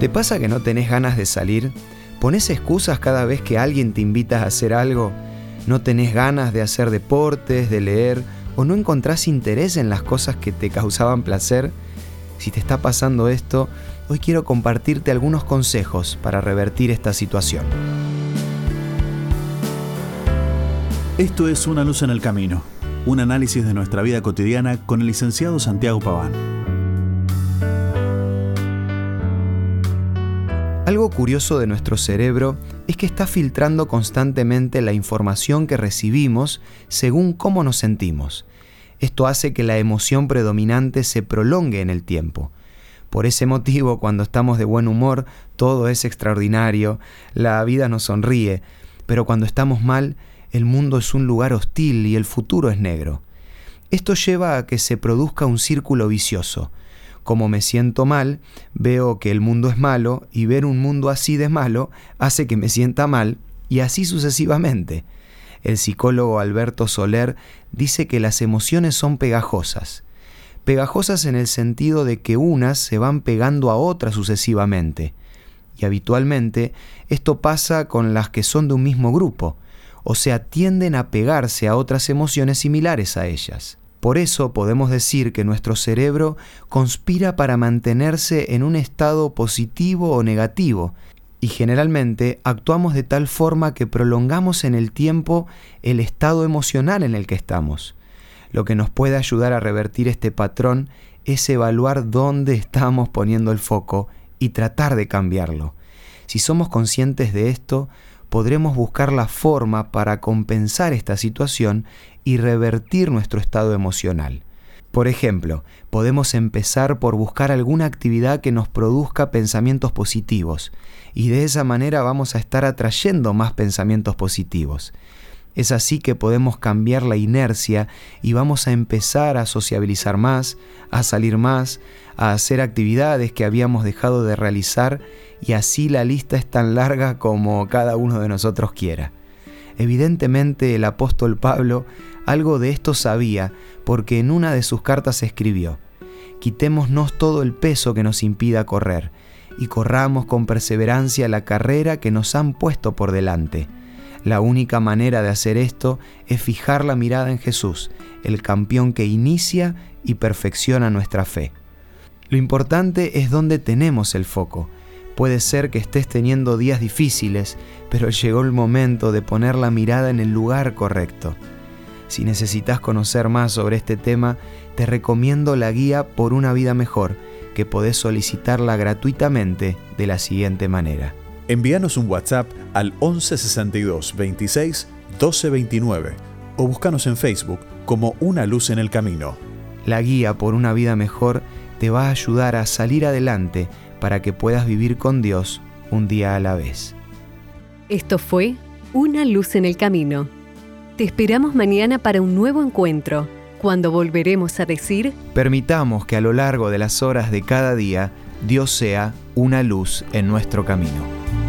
¿Te pasa que no tenés ganas de salir? ¿Pones excusas cada vez que alguien te invita a hacer algo? ¿No tenés ganas de hacer deportes, de leer o no encontrás interés en las cosas que te causaban placer? Si te está pasando esto, hoy quiero compartirte algunos consejos para revertir esta situación. Esto es Una luz en el camino, un análisis de nuestra vida cotidiana con el licenciado Santiago Paván. Algo curioso de nuestro cerebro es que está filtrando constantemente la información que recibimos según cómo nos sentimos. Esto hace que la emoción predominante se prolongue en el tiempo. Por ese motivo, cuando estamos de buen humor, todo es extraordinario, la vida nos sonríe, pero cuando estamos mal, el mundo es un lugar hostil y el futuro es negro. Esto lleva a que se produzca un círculo vicioso como me siento mal, veo que el mundo es malo y ver un mundo así de malo hace que me sienta mal y así sucesivamente. El psicólogo Alberto Soler dice que las emociones son pegajosas. Pegajosas en el sentido de que unas se van pegando a otras sucesivamente. Y habitualmente esto pasa con las que son de un mismo grupo, o sea, tienden a pegarse a otras emociones similares a ellas. Por eso podemos decir que nuestro cerebro conspira para mantenerse en un estado positivo o negativo, y generalmente actuamos de tal forma que prolongamos en el tiempo el estado emocional en el que estamos. Lo que nos puede ayudar a revertir este patrón es evaluar dónde estamos poniendo el foco y tratar de cambiarlo. Si somos conscientes de esto, podremos buscar la forma para compensar esta situación y revertir nuestro estado emocional. Por ejemplo, podemos empezar por buscar alguna actividad que nos produzca pensamientos positivos y de esa manera vamos a estar atrayendo más pensamientos positivos. Es así que podemos cambiar la inercia y vamos a empezar a sociabilizar más, a salir más, a hacer actividades que habíamos dejado de realizar y así la lista es tan larga como cada uno de nosotros quiera. Evidentemente el apóstol Pablo algo de esto sabía porque en una de sus cartas escribió, Quitémonos todo el peso que nos impida correr y corramos con perseverancia la carrera que nos han puesto por delante. La única manera de hacer esto es fijar la mirada en Jesús, el campeón que inicia y perfecciona nuestra fe. Lo importante es dónde tenemos el foco. Puede ser que estés teniendo días difíciles, pero llegó el momento de poner la mirada en el lugar correcto. Si necesitas conocer más sobre este tema, te recomiendo la guía Por una vida mejor, que podés solicitarla gratuitamente de la siguiente manera. Envíanos un WhatsApp al 1162 26 1229 o búscanos en Facebook como Una Luz en el Camino. La guía Por una vida mejor te va a ayudar a salir adelante para que puedas vivir con Dios un día a la vez. Esto fue Una Luz en el Camino te esperamos mañana para un nuevo encuentro, cuando volveremos a decir... Permitamos que a lo largo de las horas de cada día Dios sea una luz en nuestro camino.